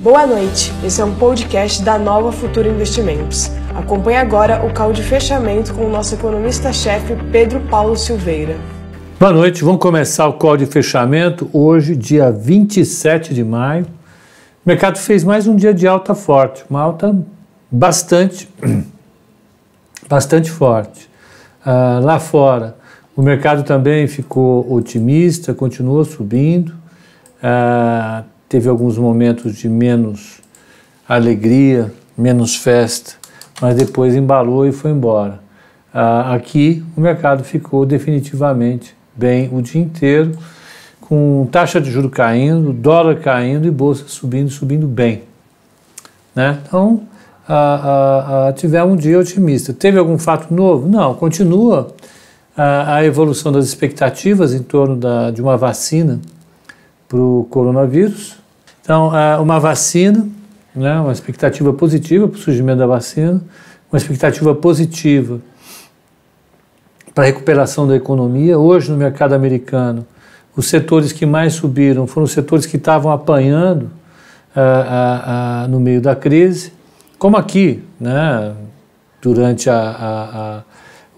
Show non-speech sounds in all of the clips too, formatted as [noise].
Boa noite, esse é um podcast da Nova Futura Investimentos. Acompanhe agora o call de fechamento com o nosso economista-chefe Pedro Paulo Silveira. Boa noite, vamos começar o call de fechamento hoje, dia 27 de maio. O mercado fez mais um dia de alta forte, uma alta bastante, [clears throat] bastante forte. Uh, lá fora, o mercado também ficou otimista, continuou subindo. Uh, teve alguns momentos de menos alegria, menos festa, mas depois embalou e foi embora. Uh, aqui o mercado ficou definitivamente bem o dia inteiro, com taxa de juro caindo, dólar caindo e bolsa subindo, subindo bem. Né? Então, uh, uh, tivemos um dia otimista. Teve algum fato novo? Não, continua a evolução das expectativas em torno da, de uma vacina para o coronavírus. Então, uma vacina, né, uma expectativa positiva para o surgimento da vacina, uma expectativa positiva para a recuperação da economia. Hoje, no mercado americano, os setores que mais subiram foram os setores que estavam apanhando no meio da crise, como aqui, né, durante a,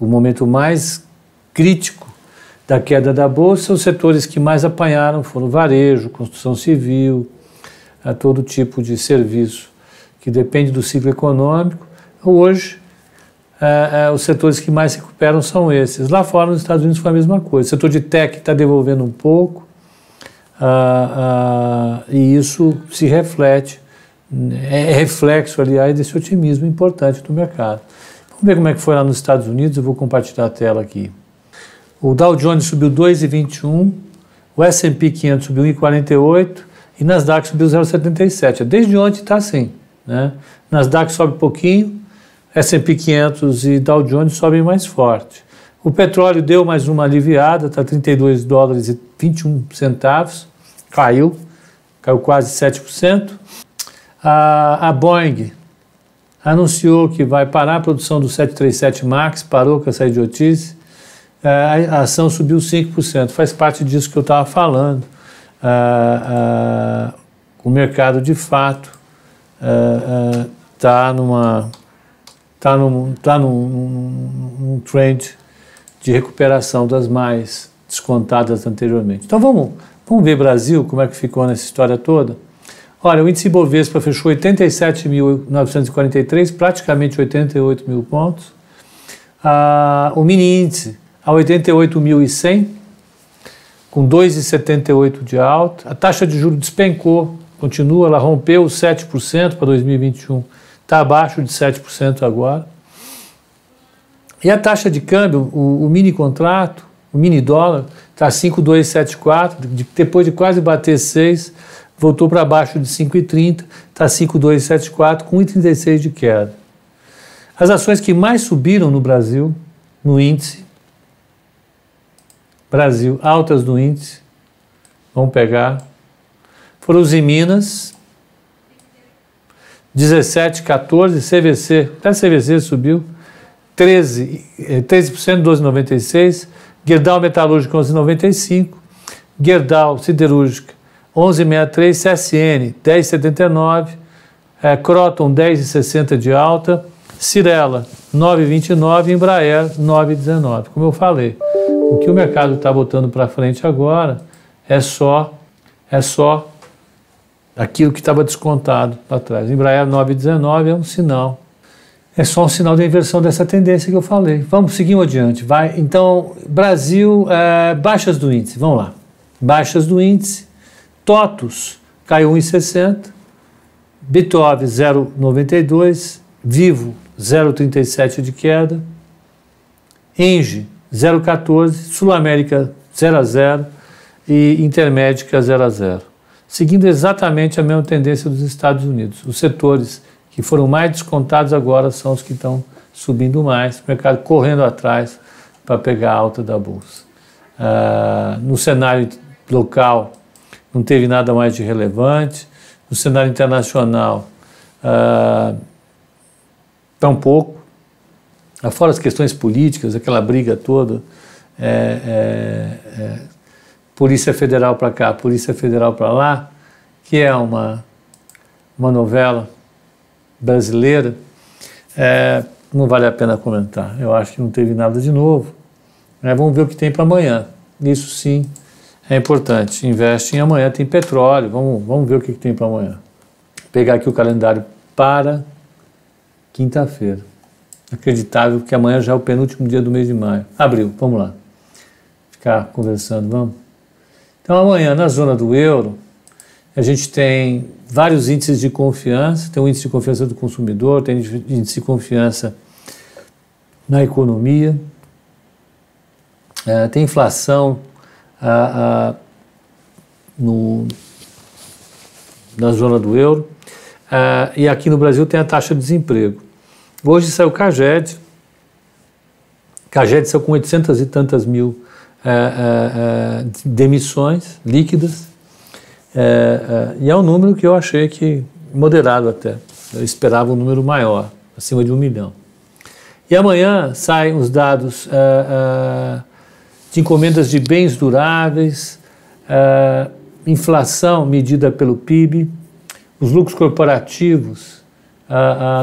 o momento mais crítico da queda da bolsa, os setores que mais apanharam foram varejo, construção civil, a todo tipo de serviço que depende do ciclo econômico. Hoje, é, é, os setores que mais recuperam são esses. Lá fora, nos Estados Unidos, foi a mesma coisa. O setor de tech está devolvendo um pouco, e isso se reflete, é reflexo, aliás, desse otimismo importante do mercado. Vamos ver como é que foi lá nos Estados Unidos, eu vou compartilhar a tela aqui. O Dow Jones subiu 2,21, o S&P 500 subiu 1,48 e Nasdaq subiu 0,77. Desde ontem está assim, né? Nasdaq sobe pouquinho, S&P 500 e Dow Jones sobem mais forte. O petróleo deu mais uma aliviada, está 32 dólares e 21 centavos, caiu, caiu quase 7%. A, a Boeing anunciou que vai parar a produção do 737 MAX, parou com essa idiotice, é, a ação subiu 5%. Faz parte disso que eu estava falando. Ah, ah, o mercado, de fato, está ah, numa está num, tá num trend de recuperação das mais descontadas anteriormente. Então vamos, vamos ver Brasil, como é que ficou nessa história toda. Olha, o índice Bovespa fechou 87.943, praticamente 88 mil pontos. Ah, o mini índice a 88.100, com 2,78 de alta. A taxa de juros despencou, continua, ela rompeu 7% para 2021, está abaixo de 7% agora. E a taxa de câmbio, o, o mini contrato, o mini dólar, está 5,274, depois de quase bater 6, voltou para baixo de 5,30, está 5,274, com 1,36 de queda. As ações que mais subiram no Brasil, no índice, Brasil, altas do índice, vamos pegar, foram os em Minas, 17, 14, CVC, até CVC subiu, 13, 13%, 12,96, Gerdau Metalúrgica 11,95, Gerdau Siderúrgica 11,63, CSN 10,79, é, Croton 10,60 de alta, Cirela 9,29 e Embraer 9,19. Como eu falei, o que o mercado está botando para frente agora é só é só aquilo que estava descontado para trás. Embraer 9,19 é um sinal. É só um sinal da inversão dessa tendência que eu falei. Vamos seguir adiante. Vai. Então, Brasil, é, baixas do índice. Vamos lá. Baixas do índice. TOTUS caiu 1,60. Bitov 0,92. Vivo 0,37 de queda. Engie 0,14, Sul América 0 a 0 e Intermédica 0 a 0. Seguindo exatamente a mesma tendência dos Estados Unidos. Os setores que foram mais descontados agora são os que estão subindo mais, o mercado correndo atrás para pegar a alta da bolsa. Uh, no cenário local, não teve nada mais de relevante. No cenário internacional, uh, tampouco. Fora as questões políticas, aquela briga toda, é, é, é, Polícia Federal para cá, Polícia Federal para lá, que é uma, uma novela brasileira, é, não vale a pena comentar. Eu acho que não teve nada de novo. É, vamos ver o que tem para amanhã. Isso sim é importante. Investe em amanhã, tem petróleo. Vamos, vamos ver o que, tem para amanhã. Pegar aqui o calendário para quinta-feira. Acreditável que amanhã já é o penúltimo dia do mês de maio. Abril, vamos lá. Ficar conversando, vamos? Então amanhã, na zona do euro, a gente tem vários índices de confiança, tem o índice de confiança do consumidor, tem índice de confiança na economia, é, tem inflação no, na zona do euro, e aqui no Brasil tem a taxa de desemprego. Hoje saiu o CAGED, CAGED saiu com 800 e tantas mil é, é, demissões líquidas, e é um número que eu achei que moderado até. Eu esperava um número maior, acima de um milhão. E amanhã saem os dados de encomendas de bens duráveis, inflação medida pelo PIB, os lucros corporativos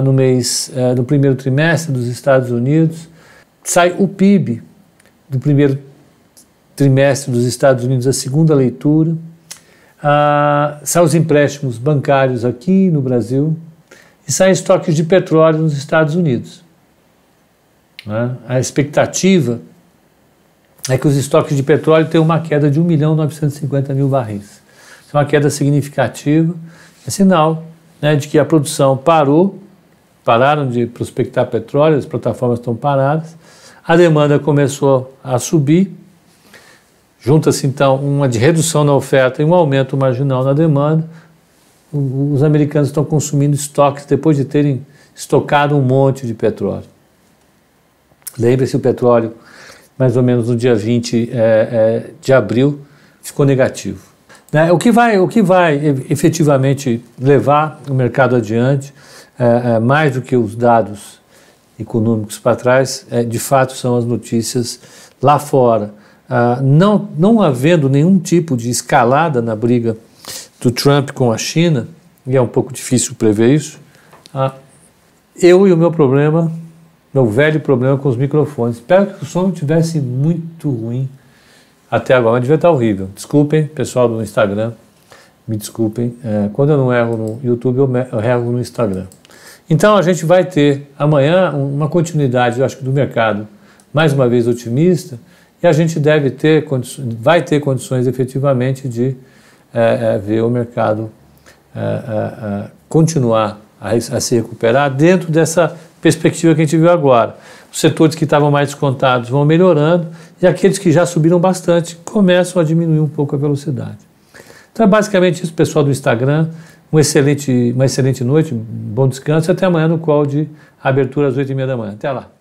no mês no primeiro trimestre dos Estados Unidos, sai o PIB do primeiro trimestre dos Estados Unidos, a segunda leitura, ah, saem os empréstimos bancários aqui no Brasil e saem estoques de petróleo nos Estados Unidos. Né? A expectativa é que os estoques de petróleo tenham uma queda de 1 milhão 950 mil barris. Isso é uma queda significativa, é sinal né, de que a produção parou, pararam de prospectar petróleo, as plataformas estão paradas, a demanda começou a subir, Junta-se então uma de redução na oferta e um aumento marginal na demanda. Os americanos estão consumindo estoques depois de terem estocado um monte de petróleo. Lembre-se, o petróleo, mais ou menos no dia 20 é, é, de abril, ficou negativo. Né? O, que vai, o que vai efetivamente levar o mercado adiante, é, é mais do que os dados econômicos para trás, é, de fato são as notícias lá fora ah, não, não havendo nenhum tipo de escalada na briga do Trump com a China, e é um pouco difícil prever isso, ah, eu e o meu problema, meu velho problema com os microfones. Espero que o som não tivesse muito ruim até agora, mas devia estar horrível. Desculpem, pessoal do Instagram, me desculpem. É, quando eu não erro no YouTube, eu, eu erro no Instagram. Então a gente vai ter amanhã uma continuidade, eu acho que do mercado, mais uma vez otimista, e a gente deve ter, vai ter condições efetivamente de é, é, ver o mercado é, é, é continuar a, a, se recuperar dentro dessa perspectiva que a gente viu agora. Os setores que estavam mais descontados vão melhorando e aqueles que já subiram bastante começam a diminuir um pouco a velocidade. Então é basicamente isso, pessoal do Instagram. Um excelente, uma excelente noite, um bom descanso e até amanhã no call de abertura às 8h30 da manhã. Até lá.